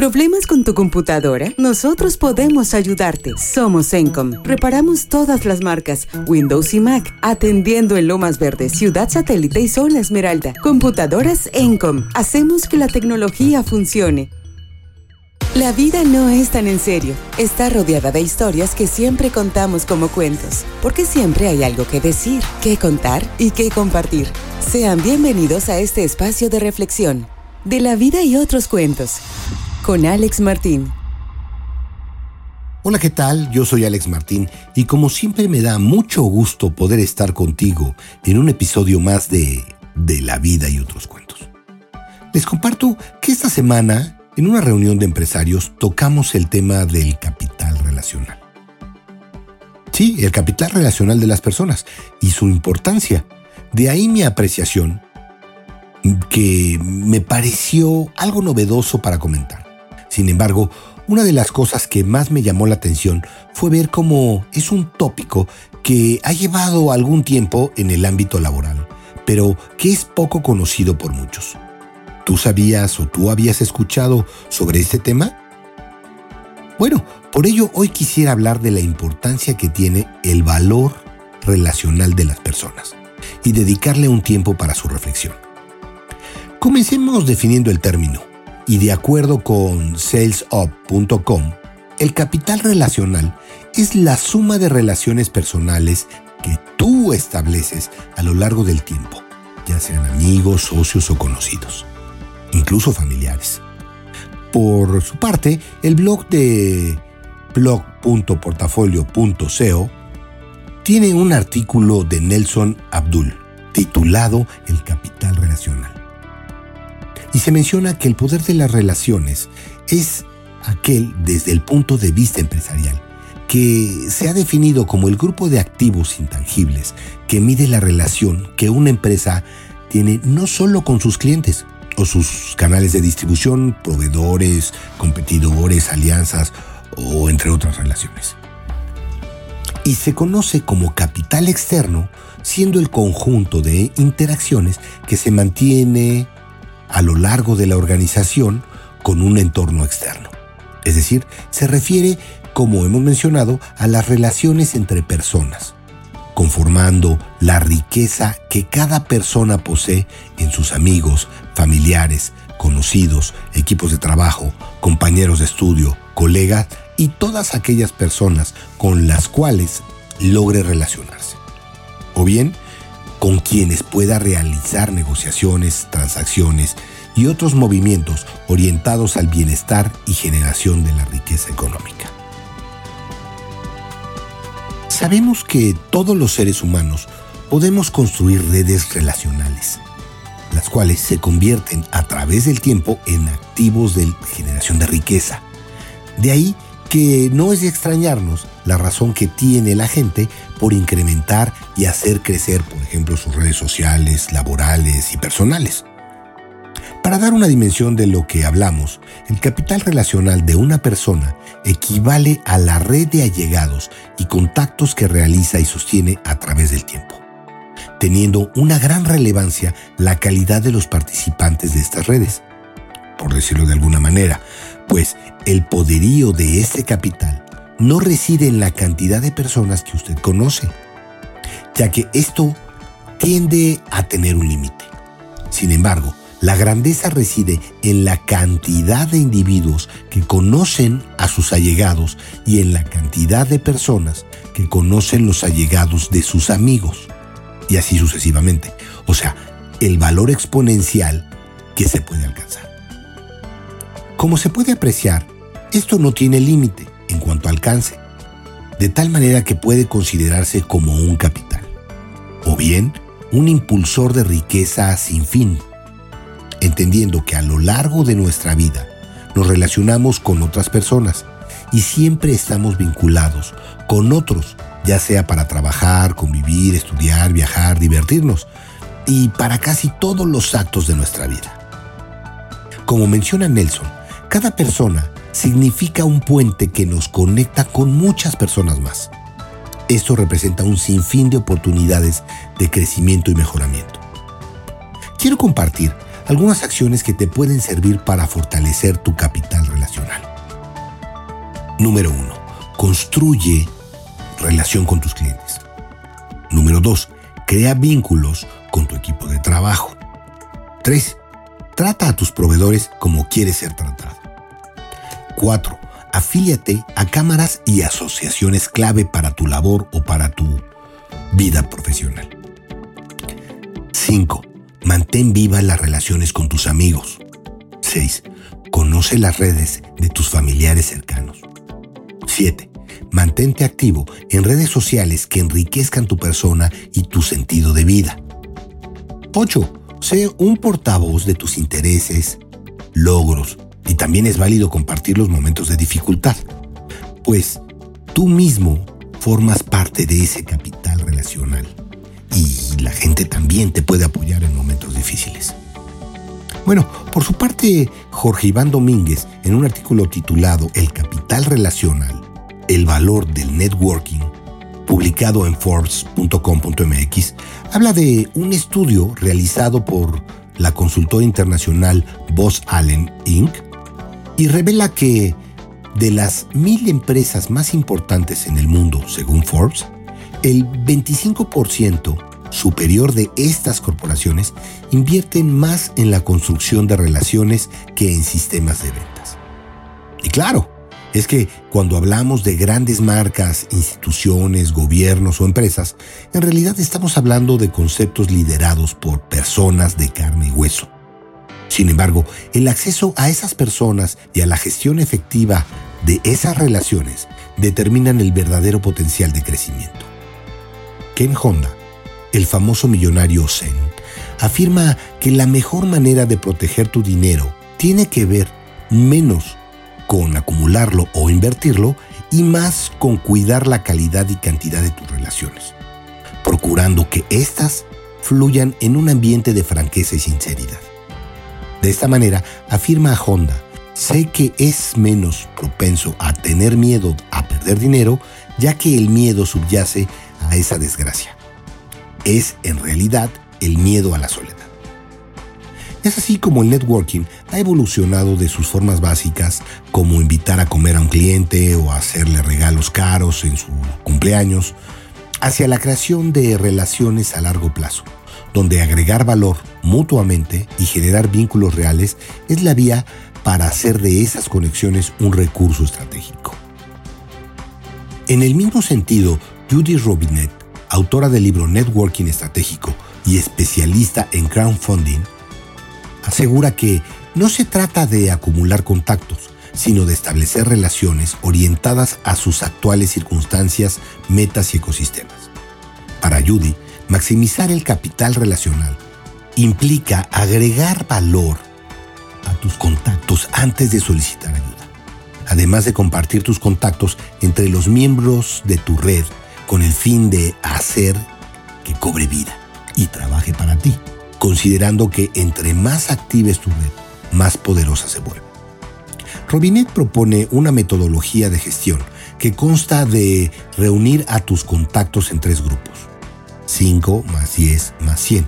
¿Problemas con tu computadora? Nosotros podemos ayudarte. Somos Encom. Reparamos todas las marcas, Windows y Mac, atendiendo en Lomas Verdes, Ciudad Satélite y Zona Esmeralda. Computadoras Encom. Hacemos que la tecnología funcione. La vida no es tan en serio. Está rodeada de historias que siempre contamos como cuentos, porque siempre hay algo que decir, que contar y que compartir. Sean bienvenidos a este espacio de reflexión, de la vida y otros cuentos, con Alex Martín. Hola, ¿qué tal? Yo soy Alex Martín y como siempre me da mucho gusto poder estar contigo en un episodio más de De la vida y otros cuentos. Les comparto que esta semana en una reunión de empresarios tocamos el tema del capital relacional. Sí, el capital relacional de las personas y su importancia. De ahí mi apreciación, que me pareció algo novedoso para comentar. Sin embargo, una de las cosas que más me llamó la atención fue ver cómo es un tópico que ha llevado algún tiempo en el ámbito laboral, pero que es poco conocido por muchos. ¿Tú sabías o tú habías escuchado sobre este tema? Bueno, por ello hoy quisiera hablar de la importancia que tiene el valor relacional de las personas y dedicarle un tiempo para su reflexión. Comencemos definiendo el término y de acuerdo con salesup.com, el capital relacional es la suma de relaciones personales que tú estableces a lo largo del tiempo, ya sean amigos, socios o conocidos incluso familiares. Por su parte, el blog de blog.portafolio.co tiene un artículo de Nelson Abdul titulado El capital relacional. Y se menciona que el poder de las relaciones es aquel desde el punto de vista empresarial, que se ha definido como el grupo de activos intangibles que mide la relación que una empresa tiene no solo con sus clientes, sus canales de distribución, proveedores, competidores, alianzas o entre otras relaciones. Y se conoce como capital externo, siendo el conjunto de interacciones que se mantiene a lo largo de la organización con un entorno externo. Es decir, se refiere, como hemos mencionado, a las relaciones entre personas, conformando la riqueza que cada persona posee en sus amigos, familiares, conocidos, equipos de trabajo, compañeros de estudio, colegas y todas aquellas personas con las cuales logre relacionarse. O bien, con quienes pueda realizar negociaciones, transacciones y otros movimientos orientados al bienestar y generación de la riqueza económica. Sabemos que todos los seres humanos podemos construir redes relacionales, las cuales se convierten a través del tiempo en activos de generación de riqueza. De ahí que no es de extrañarnos la razón que tiene la gente por incrementar y hacer crecer, por ejemplo, sus redes sociales, laborales y personales. Para dar una dimensión de lo que hablamos, el capital relacional de una persona equivale a la red de allegados y contactos que realiza y sostiene a través del tiempo, teniendo una gran relevancia la calidad de los participantes de estas redes, por decirlo de alguna manera, pues el poderío de este capital no reside en la cantidad de personas que usted conoce, ya que esto tiende a tener un límite. Sin embargo, la grandeza reside en la cantidad de individuos que conocen a sus allegados y en la cantidad de personas que conocen los allegados de sus amigos. Y así sucesivamente. O sea, el valor exponencial que se puede alcanzar. Como se puede apreciar, esto no tiene límite en cuanto a alcance, de tal manera que puede considerarse como un capital, o bien un impulsor de riqueza sin fin entendiendo que a lo largo de nuestra vida nos relacionamos con otras personas y siempre estamos vinculados con otros, ya sea para trabajar, convivir, estudiar, viajar, divertirnos y para casi todos los actos de nuestra vida. Como menciona Nelson, cada persona significa un puente que nos conecta con muchas personas más. Esto representa un sinfín de oportunidades de crecimiento y mejoramiento. Quiero compartir algunas acciones que te pueden servir para fortalecer tu capital relacional. Número uno, construye relación con tus clientes. Número dos, crea vínculos con tu equipo de trabajo. Tres, trata a tus proveedores como quieres ser tratado. Cuatro, afíliate a cámaras y asociaciones clave para tu labor o para tu vida profesional. 5. Mantén vivas las relaciones con tus amigos. 6. Conoce las redes de tus familiares cercanos. 7. Mantente activo en redes sociales que enriquezcan tu persona y tu sentido de vida. 8. Sé un portavoz de tus intereses, logros, y también es válido compartir los momentos de dificultad, pues tú mismo formas parte de ese capital relacional y la gente también te puede apoyar en momentos difíciles. Bueno, por su parte, Jorge Iván Domínguez, en un artículo titulado El capital relacional, el valor del networking, publicado en Forbes.com.mx, habla de un estudio realizado por la consultora internacional Boss Allen Inc. y revela que de las mil empresas más importantes en el mundo, según Forbes, el 25% superior de estas corporaciones invierten más en la construcción de relaciones que en sistemas de ventas. Y claro, es que cuando hablamos de grandes marcas, instituciones, gobiernos o empresas, en realidad estamos hablando de conceptos liderados por personas de carne y hueso. Sin embargo, el acceso a esas personas y a la gestión efectiva de esas relaciones determinan el verdadero potencial de crecimiento. Ken Honda, el famoso millonario Zen, afirma que la mejor manera de proteger tu dinero tiene que ver menos con acumularlo o invertirlo y más con cuidar la calidad y cantidad de tus relaciones, procurando que éstas fluyan en un ambiente de franqueza y sinceridad. De esta manera, afirma Honda, sé que es menos propenso a tener miedo a perder dinero, ya que el miedo subyace a esa desgracia. Es en realidad el miedo a la soledad. Es así como el networking ha evolucionado de sus formas básicas, como invitar a comer a un cliente o hacerle regalos caros en su cumpleaños, hacia la creación de relaciones a largo plazo, donde agregar valor mutuamente y generar vínculos reales es la vía para hacer de esas conexiones un recurso estratégico. En el mismo sentido, Judy Robinet, autora del libro Networking Estratégico y especialista en crowdfunding, asegura que no se trata de acumular contactos, sino de establecer relaciones orientadas a sus actuales circunstancias, metas y ecosistemas. Para Judy, maximizar el capital relacional implica agregar valor a tus contactos antes de solicitar ayuda, además de compartir tus contactos entre los miembros de tu red con el fin de hacer que cobre vida y trabaje para ti considerando que entre más actives tu red, más poderosa se vuelve. Robinet propone una metodología de gestión que consta de reunir a tus contactos en tres grupos, 5 más 10 más 100,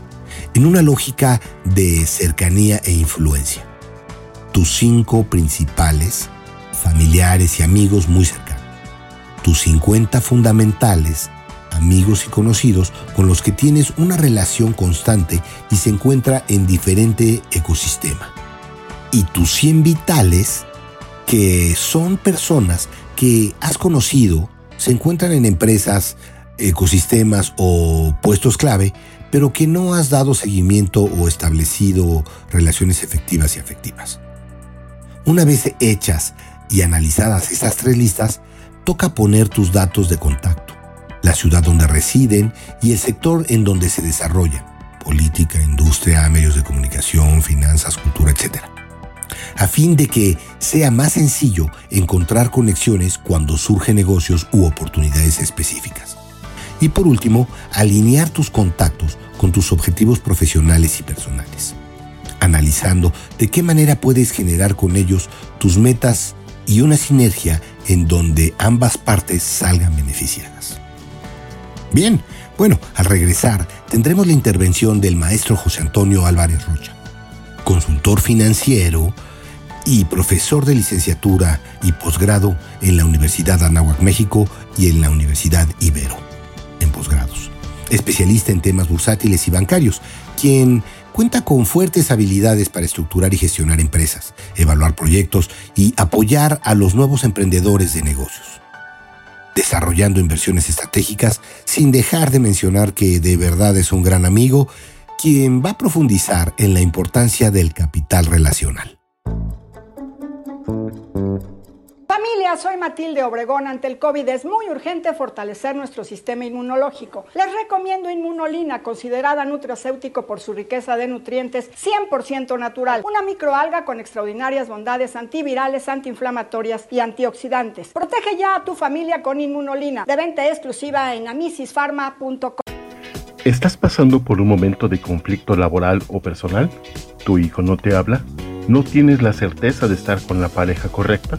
en una lógica de cercanía e influencia. Tus cinco principales, familiares y amigos muy cercanos. Tus 50 fundamentales amigos y conocidos con los que tienes una relación constante y se encuentra en diferente ecosistema. Y tus 100 vitales, que son personas que has conocido, se encuentran en empresas, ecosistemas o puestos clave, pero que no has dado seguimiento o establecido relaciones efectivas y afectivas. Una vez hechas y analizadas estas tres listas, toca poner tus datos de contacto la ciudad donde residen y el sector en donde se desarrollan, política, industria, medios de comunicación, finanzas, cultura, etc. A fin de que sea más sencillo encontrar conexiones cuando surgen negocios u oportunidades específicas. Y por último, alinear tus contactos con tus objetivos profesionales y personales, analizando de qué manera puedes generar con ellos tus metas y una sinergia en donde ambas partes salgan beneficiadas. Bien, bueno, al regresar tendremos la intervención del maestro José Antonio Álvarez Rocha, consultor financiero y profesor de licenciatura y posgrado en la Universidad Anáhuac México y en la Universidad Ibero, posgrados. Especialista en temas bursátiles y bancarios, quien cuenta con fuertes habilidades para estructurar y gestionar empresas, evaluar proyectos y apoyar a los nuevos emprendedores de negocios. Desarrollando inversiones estratégicas sin dejar de mencionar que de verdad es un gran amigo quien va a profundizar en la importancia del capital relacional. Soy Matilde Obregón. Ante el COVID es muy urgente fortalecer nuestro sistema inmunológico. Les recomiendo Inmunolina, considerada nutracéutico por su riqueza de nutrientes 100% natural. Una microalga con extraordinarias bondades antivirales, antiinflamatorias y antioxidantes. Protege ya a tu familia con Inmunolina. De venta exclusiva en amisisfarma.com. ¿Estás pasando por un momento de conflicto laboral o personal? ¿Tu hijo no te habla? ¿No tienes la certeza de estar con la pareja correcta?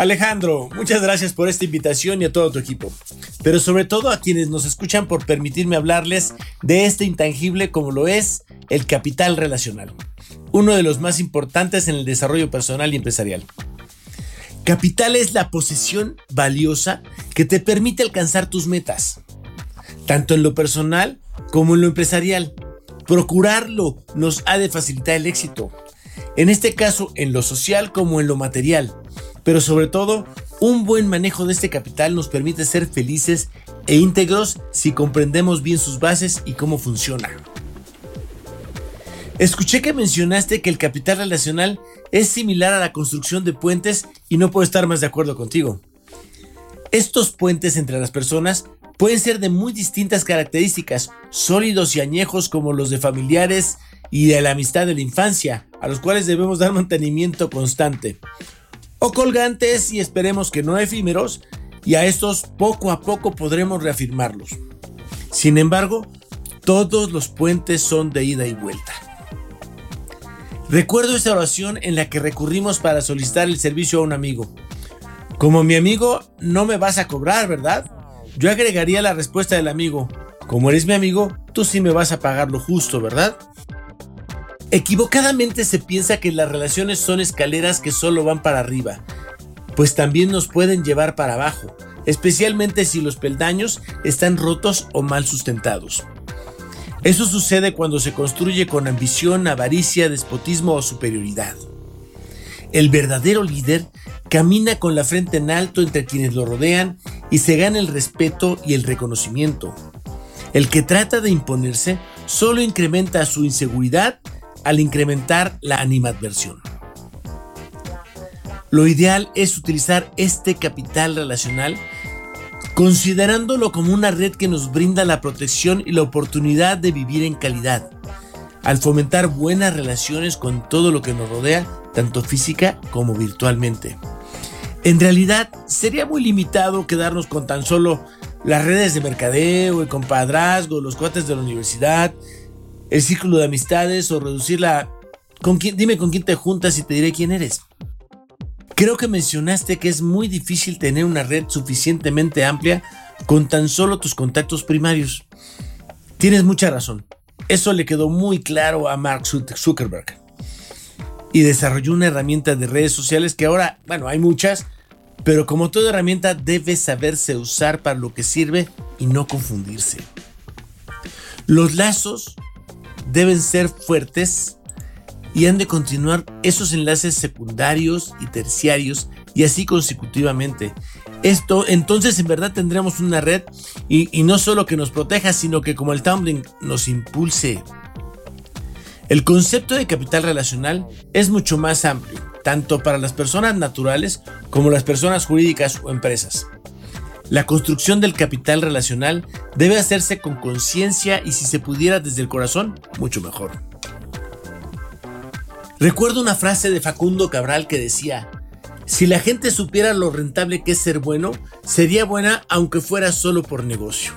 Alejandro, muchas gracias por esta invitación y a todo tu equipo, pero sobre todo a quienes nos escuchan por permitirme hablarles de este intangible como lo es el capital relacional, uno de los más importantes en el desarrollo personal y empresarial. Capital es la posesión valiosa que te permite alcanzar tus metas, tanto en lo personal como en lo empresarial. Procurarlo nos ha de facilitar el éxito, en este caso en lo social como en lo material pero sobre todo, un buen manejo de este capital nos permite ser felices e íntegros si comprendemos bien sus bases y cómo funciona. Escuché que mencionaste que el capital relacional es similar a la construcción de puentes y no puedo estar más de acuerdo contigo. Estos puentes entre las personas pueden ser de muy distintas características, sólidos y añejos como los de familiares y de la amistad de la infancia, a los cuales debemos dar mantenimiento constante o colgantes y esperemos que no efímeros, y a estos poco a poco podremos reafirmarlos. Sin embargo, todos los puentes son de ida y vuelta. Recuerdo esa oración en la que recurrimos para solicitar el servicio a un amigo. Como mi amigo, no me vas a cobrar, ¿verdad? Yo agregaría la respuesta del amigo. Como eres mi amigo, tú sí me vas a pagar lo justo, ¿verdad? Equivocadamente se piensa que las relaciones son escaleras que solo van para arriba, pues también nos pueden llevar para abajo, especialmente si los peldaños están rotos o mal sustentados. Eso sucede cuando se construye con ambición, avaricia, despotismo o superioridad. El verdadero líder camina con la frente en alto entre quienes lo rodean y se gana el respeto y el reconocimiento. El que trata de imponerse solo incrementa su inseguridad al incrementar la animadversión. Lo ideal es utilizar este capital relacional considerándolo como una red que nos brinda la protección y la oportunidad de vivir en calidad, al fomentar buenas relaciones con todo lo que nos rodea, tanto física como virtualmente. En realidad, sería muy limitado quedarnos con tan solo las redes de mercadeo, el compadrazgo, los cuates de la universidad, el círculo de amistades o reducirla. ¿Con dime con quién te juntas y te diré quién eres. Creo que mencionaste que es muy difícil tener una red suficientemente amplia con tan solo tus contactos primarios. Tienes mucha razón. Eso le quedó muy claro a Mark Zuckerberg. Y desarrolló una herramienta de redes sociales que ahora, bueno, hay muchas, pero como toda herramienta debe saberse usar para lo que sirve y no confundirse. Los lazos deben ser fuertes y han de continuar esos enlaces secundarios y terciarios y así consecutivamente. Esto entonces en verdad tendremos una red y, no solo que nos proteja, sino que como el tumbling nos impulse. El concepto de capital relacional es mucho más amplio, tanto para las personas naturales como las personas jurídicas o empresas. La construcción del capital relacional debe hacerse con conciencia y si se pudiera desde el corazón, mucho mejor. Recuerdo una frase de Facundo Cabral que decía, Si la gente supiera lo rentable que es ser bueno, sería buena aunque fuera solo por negocio.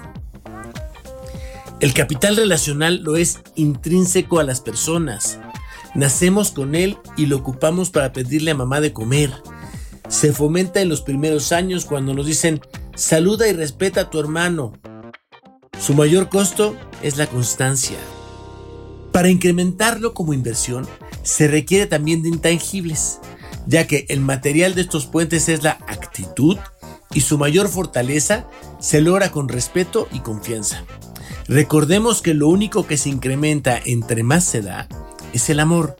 El capital relacional lo es intrínseco a las personas. Nacemos con él y lo ocupamos para pedirle a mamá de comer. Se fomenta en los primeros años cuando nos dicen saluda y respeta a tu hermano. Su mayor costo es la constancia. Para incrementarlo como inversión, se requiere también de intangibles, ya que el material de estos puentes es la actitud y su mayor fortaleza se logra con respeto y confianza. Recordemos que lo único que se incrementa entre más se da es el amor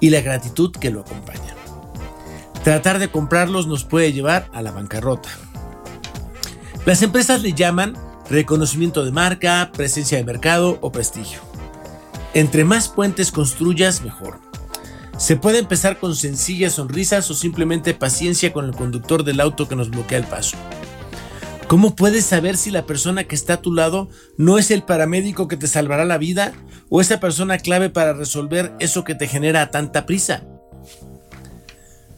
y la gratitud que lo acompaña. Tratar de comprarlos nos puede llevar a la bancarrota. Las empresas le llaman reconocimiento de marca, presencia de mercado o prestigio. Entre más puentes construyas, mejor. Se puede empezar con sencillas sonrisas o simplemente paciencia con el conductor del auto que nos bloquea el paso. ¿Cómo puedes saber si la persona que está a tu lado no es el paramédico que te salvará la vida o esa persona clave para resolver eso que te genera tanta prisa?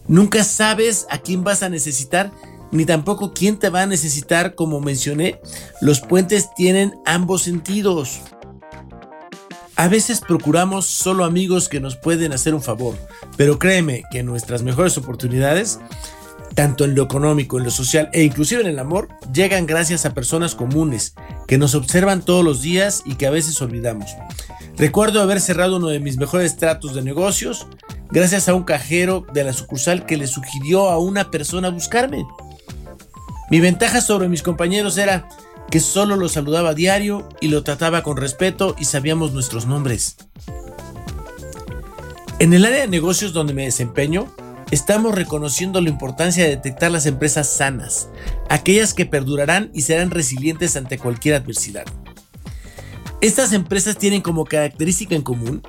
Nunca sabes a quién vas a necesitar ni tampoco quién te va a necesitar, como mencioné, los puentes tienen ambos sentidos. A veces procuramos solo amigos que nos pueden hacer un favor, pero créeme que nuestras mejores oportunidades, tanto en lo económico, en lo social e inclusive en el amor, llegan gracias a personas comunes que nos observan todos los días y que a veces olvidamos. Recuerdo haber cerrado uno de mis mejores tratos de negocios gracias a un cajero de la sucursal que le sugirió a una persona buscarme. Mi ventaja sobre mis compañeros era que solo lo saludaba a diario y lo trataba con respeto y sabíamos nuestros nombres. En el área de negocios donde me desempeño, estamos reconociendo la importancia de detectar las empresas sanas, aquellas que perdurarán y serán resilientes ante cualquier adversidad. Estas empresas tienen como característica en común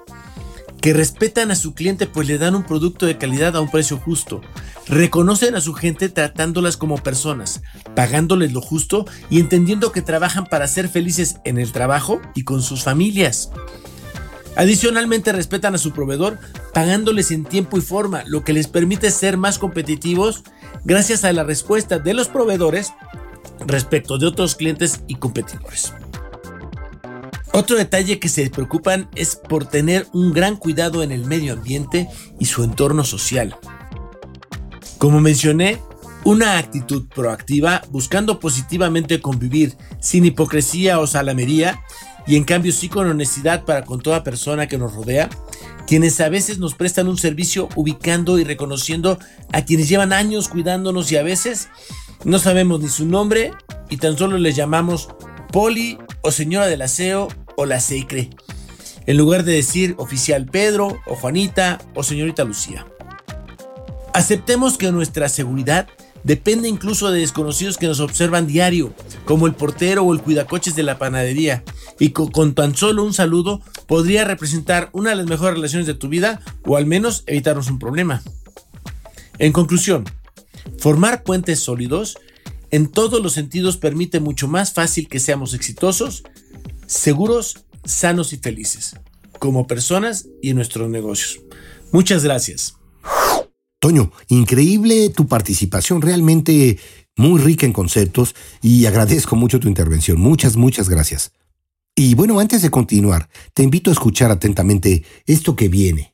que respetan a su cliente pues le dan un producto de calidad a un precio justo. Reconocen a su gente tratándolas como personas, pagándoles lo justo y entendiendo que trabajan para ser felices en el trabajo y con sus familias. Adicionalmente respetan a su proveedor pagándoles en tiempo y forma, lo que les permite ser más competitivos gracias a la respuesta de los proveedores respecto de otros clientes y competidores. Otro detalle que se preocupan es por tener un gran cuidado en el medio ambiente y su entorno social. Como mencioné, una actitud proactiva buscando positivamente convivir sin hipocresía o salamería y en cambio sí con honestidad para con toda persona que nos rodea, quienes a veces nos prestan un servicio ubicando y reconociendo a quienes llevan años cuidándonos y a veces no sabemos ni su nombre y tan solo les llamamos Poli o señora del aseo o la Seicre, en lugar de decir oficial Pedro o Juanita o señorita Lucía. Aceptemos que nuestra seguridad depende incluso de desconocidos que nos observan diario, como el portero o el cuidacoches de la panadería, y con, tan solo un saludo podría representar una de las mejores relaciones de tu vida o al menos evitarnos un problema. En conclusión, formar puentes sólidos en todos los sentidos permite mucho más fácil que seamos exitosos seguros, sanos y felices, como personas y en nuestros negocios. Muchas gracias. Toño, increíble tu participación, realmente muy rica en conceptos y agradezco mucho tu intervención. Muchas, muchas gracias. Y bueno, antes de continuar, te invito a escuchar atentamente esto que viene.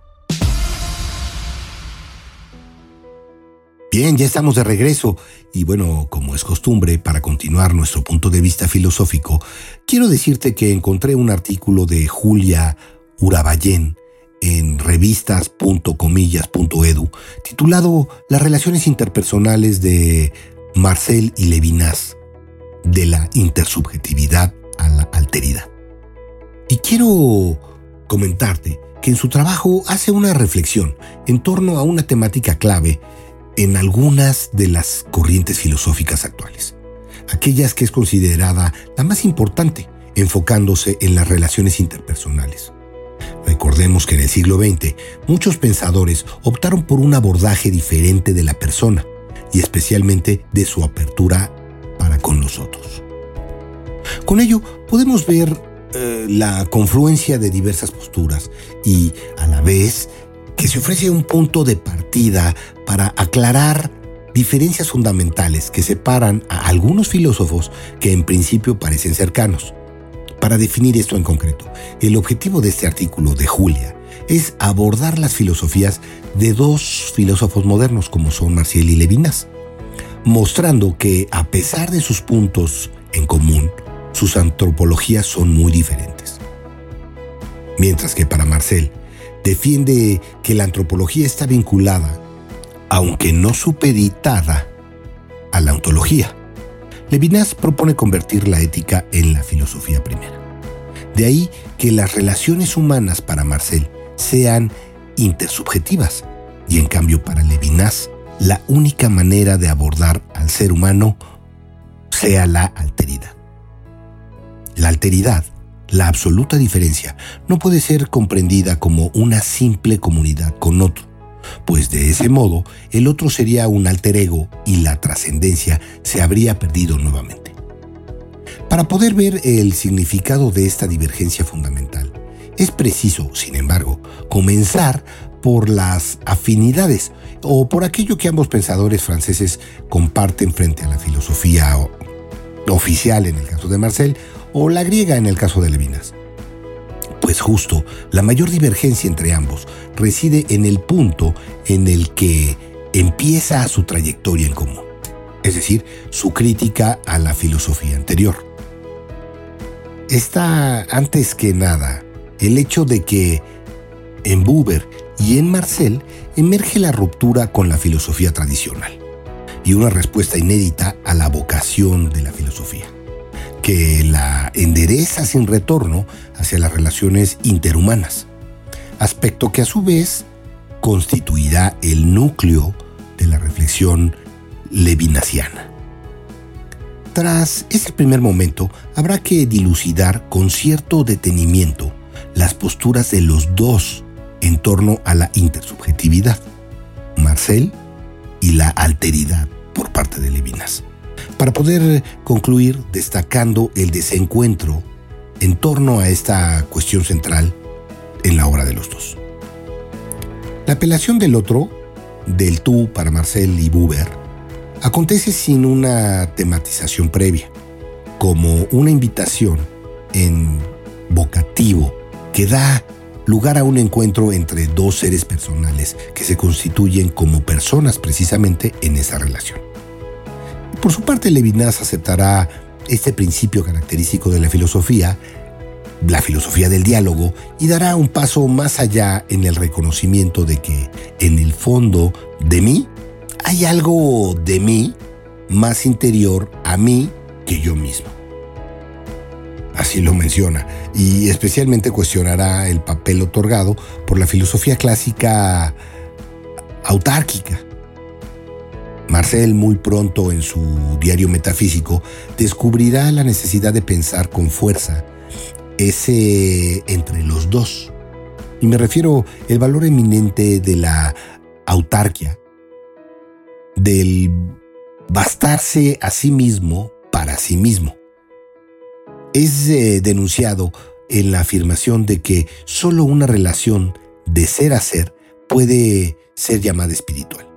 Bien, ya estamos de regreso y bueno, como es costumbre, para continuar nuestro punto de vista filosófico, quiero decirte que encontré un artículo de Julia Urabayén en revistas.comillas.edu titulado Las relaciones interpersonales de Marcel y Levinas, de la intersubjetividad a la alteridad. Y quiero comentarte que en su trabajo hace una reflexión en torno a una temática clave en algunas de las corrientes filosóficas actuales, aquellas que es considerada la más importante, enfocándose en las relaciones interpersonales. Recordemos que en el siglo XX muchos pensadores optaron por un abordaje diferente de la persona y especialmente de su apertura para con nosotros. Con ello podemos ver eh, la confluencia de diversas posturas y a la vez que se ofrece un punto de partida para aclarar diferencias fundamentales que separan a algunos filósofos que en principio parecen cercanos. Para definir esto en concreto, el objetivo de este artículo de Julia es abordar las filosofías de dos filósofos modernos como son Marcial y Levinas, mostrando que a pesar de sus puntos en común, sus antropologías son muy diferentes. Mientras que para Marcel, defiende que la antropología está vinculada, aunque no supeditada, a la ontología. Levinas propone convertir la ética en la filosofía primera. De ahí que las relaciones humanas para Marcel sean intersubjetivas y en cambio para Levinas la única manera de abordar al ser humano sea la alteridad. La alteridad la absoluta diferencia no puede ser comprendida como una simple comunidad con otro, pues de ese modo el otro sería un alter ego y la trascendencia se habría perdido nuevamente. Para poder ver el significado de esta divergencia fundamental, es preciso, sin embargo, comenzar por las afinidades o por aquello que ambos pensadores franceses comparten frente a la filosofía oficial en el caso de Marcel o la griega en el caso de Levinas. Pues justo, la mayor divergencia entre ambos reside en el punto en el que empieza su trayectoria en común, es decir, su crítica a la filosofía anterior. Está antes que nada el hecho de que en Buber y en Marcel emerge la ruptura con la filosofía tradicional y una respuesta inédita a la vocación de la filosofía que la endereza sin retorno hacia las relaciones interhumanas, aspecto que a su vez constituirá el núcleo de la reflexión levinasiana. Tras ese primer momento, habrá que dilucidar con cierto detenimiento las posturas de los dos en torno a la intersubjetividad, Marcel y la alteridad por parte de Levinas para poder concluir destacando el desencuentro en torno a esta cuestión central en la obra de los dos. La apelación del otro, del tú para Marcel y Buber, acontece sin una tematización previa, como una invitación en vocativo que da lugar a un encuentro entre dos seres personales que se constituyen como personas precisamente en esa relación. Por su parte, Levinas aceptará este principio característico de la filosofía, la filosofía del diálogo, y dará un paso más allá en el reconocimiento de que en el fondo de mí hay algo de mí más interior a mí que yo mismo. Así lo menciona, y especialmente cuestionará el papel otorgado por la filosofía clásica autárquica Marcel muy pronto en su diario metafísico descubrirá la necesidad de pensar con fuerza ese entre los dos. Y me refiero al valor eminente de la autarquia, del bastarse a sí mismo para sí mismo. Es eh, denunciado en la afirmación de que solo una relación de ser a ser puede ser llamada espiritual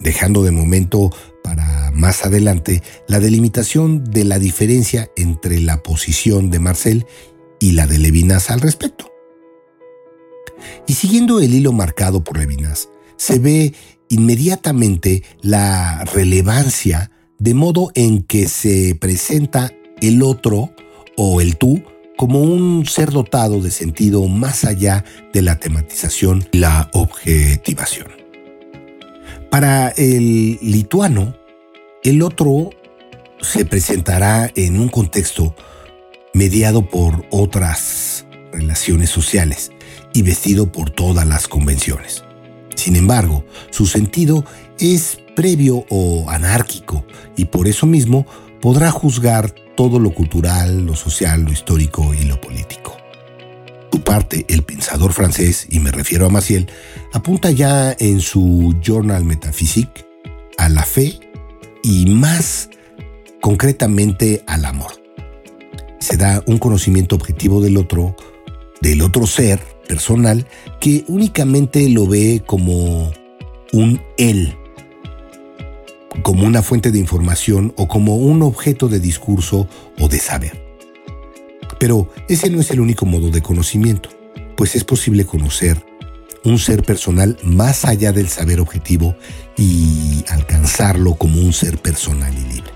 dejando de momento para más adelante la delimitación de la diferencia entre la posición de Marcel y la de Levinas al respecto. Y siguiendo el hilo marcado por Levinas, se ve inmediatamente la relevancia de modo en que se presenta el otro o el tú como un ser dotado de sentido más allá de la tematización y la objetivación. Para el lituano, el otro se presentará en un contexto mediado por otras relaciones sociales y vestido por todas las convenciones. Sin embargo, su sentido es previo o anárquico y por eso mismo podrá juzgar todo lo cultural, lo social, lo histórico y lo político. Tu parte, el pensador francés, y me refiero a Maciel, apunta ya en su Journal Metaphysique a la fe y más concretamente al amor. Se da un conocimiento objetivo del otro, del otro ser personal, que únicamente lo ve como un él, como una fuente de información o como un objeto de discurso o de saber. Pero ese no es el único modo de conocimiento, pues es posible conocer un ser personal más allá del saber objetivo y alcanzarlo como un ser personal y libre.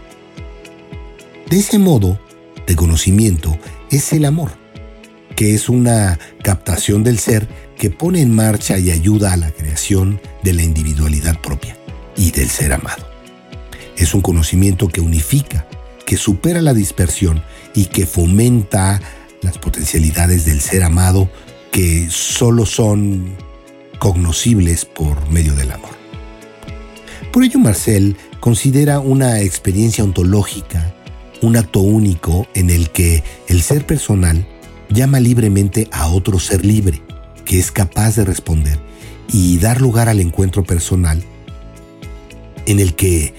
De ese modo de conocimiento es el amor, que es una captación del ser que pone en marcha y ayuda a la creación de la individualidad propia y del ser amado. Es un conocimiento que unifica, que supera la dispersión y que fomenta las potencialidades del ser amado que solo son cognoscibles por medio del amor. Por ello Marcel considera una experiencia ontológica un acto único en el que el ser personal llama libremente a otro ser libre, que es capaz de responder y dar lugar al encuentro personal en el que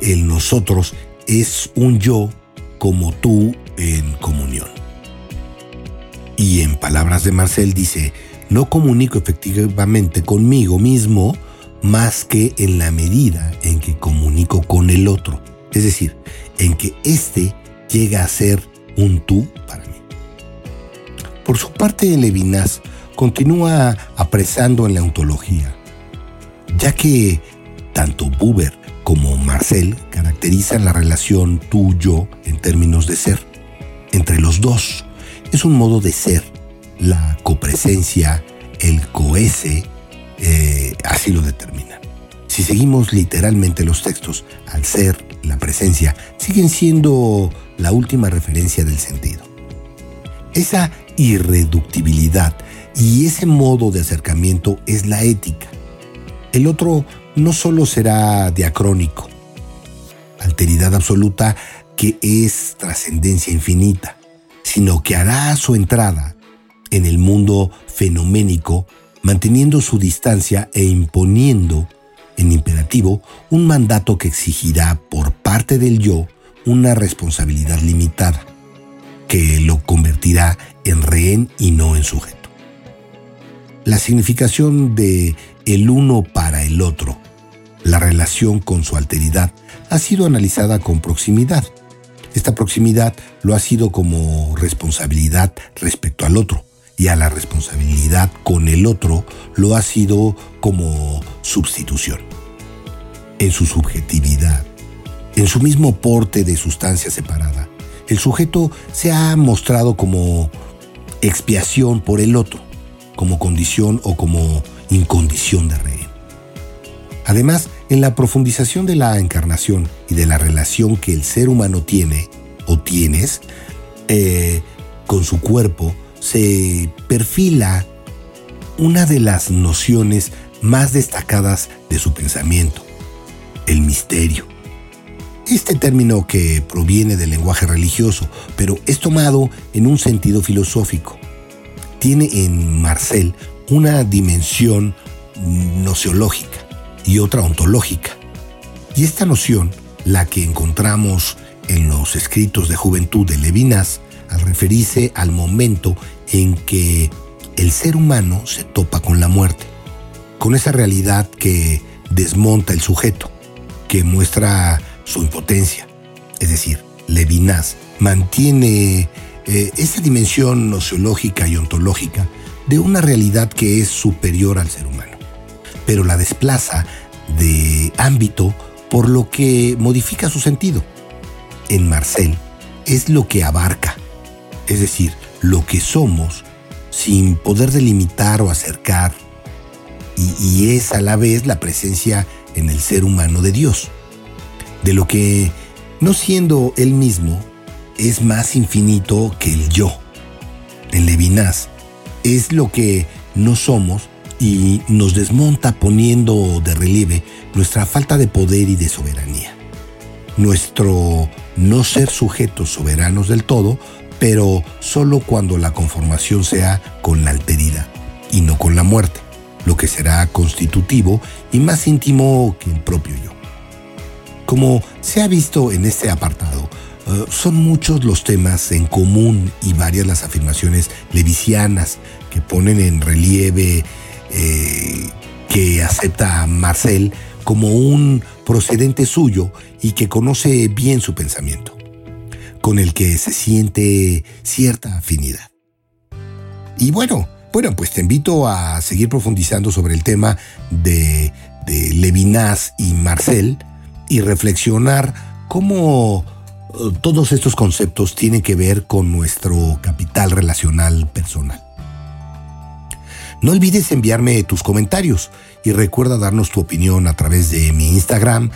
el nosotros es un yo como tú en comunión. Y en palabras de Marcel dice, no comunico efectivamente conmigo mismo más que en la medida en que comunico con el otro. Es decir, en que éste llega a ser un tú para mí. Por su parte, Levinas continúa apresando en la ontología, ya que tanto Buber como Marcel caracterizan la relación tú-yo en términos de ser. Entre los dos es un modo de ser, la copresencia, el coese, eh, así lo determinan. Si seguimos literalmente los textos, al ser, la presencia, siguen siendo la última referencia del sentido. Esa irreductibilidad y ese modo de acercamiento es la ética. El otro no solo será diacrónico, alteridad absoluta que es trascendencia infinita, sino que hará su entrada en el mundo fenoménico, manteniendo su distancia e imponiendo, en imperativo, un mandato que exigirá por parte del yo una responsabilidad limitada, que lo convertirá en rehén y no en sujeto. La significación de el uno para el otro la relación con su alteridad ha sido analizada con proximidad. Esta proximidad lo ha sido como responsabilidad respecto al otro y a la responsabilidad con el otro lo ha sido como sustitución. En su subjetividad, en su mismo porte de sustancia separada, el sujeto se ha mostrado como expiación por el otro, como condición o como incondición de rehén. Además, en la profundización de la encarnación y de la relación que el ser humano tiene o tienes eh, con su cuerpo, se perfila una de las nociones más destacadas de su pensamiento, el misterio. Este término que proviene del lenguaje religioso, pero es tomado en un sentido filosófico. Tiene en Marcel una dimensión nociológica y otra ontológica. Y esta noción, la que encontramos en los escritos de juventud de Levinas, al referirse al momento en que el ser humano se topa con la muerte, con esa realidad que desmonta el sujeto, que muestra su impotencia. Es decir, Levinas mantiene eh, esa dimensión nociológica y ontológica de una realidad que es superior al ser humano pero la desplaza de ámbito por lo que modifica su sentido. En Marcel es lo que abarca, es decir, lo que somos sin poder delimitar o acercar, y, es a la vez la presencia en el ser humano de Dios, de lo que, no siendo él mismo, es más infinito que el yo. En Levinas es lo que no somos y nos desmonta poniendo de relieve nuestra falta de poder y de soberanía. Nuestro no ser sujetos soberanos del todo, pero solo cuando la conformación sea con la alteridad y no con la muerte, lo que será constitutivo y más íntimo que el propio yo. Como se ha visto en este apartado, eh, son muchos los temas en común y varias las afirmaciones levisianas que ponen en relieve eh, que acepta a Marcel como un procedente suyo y que conoce bien su pensamiento, con el que se siente cierta afinidad. Y bueno, bueno, pues te invito a seguir profundizando sobre el tema de, de Levinas y Marcel y reflexionar cómo eh, todos estos conceptos tienen que ver con nuestro capital relacional personal. No olvides enviarme tus comentarios y recuerda darnos tu opinión a través de mi Instagram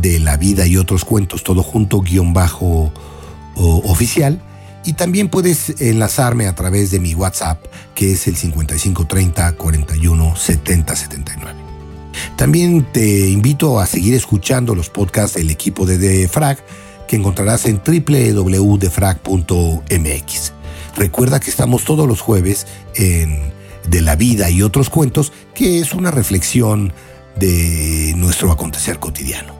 de la vida y otros cuentos, todo junto guion bajo oficial. Y también puedes enlazarme a través de mi WhatsApp, que es el 5530 41 70 79. También te invito a seguir escuchando los podcasts del equipo de Defrag que encontrarás en www.defrag.mx. Recuerda que estamos todos los jueves en De la vida y otros cuentos, que es una reflexión de nuestro acontecer cotidiano.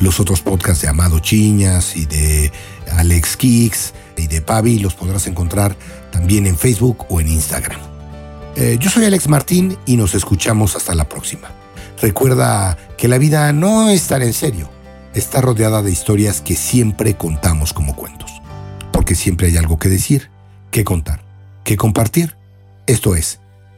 Los otros podcasts de Amado Chiñas y de Alex Kicks y de Pavi los podrás encontrar también en Facebook o en Instagram. Eh, yo soy Alex Martín y nos escuchamos hasta la próxima. Recuerda que la vida no es tan en serio está rodeada de historias que siempre contamos como cuentos, porque siempre hay algo que decir, que contar, que compartir. Esto es,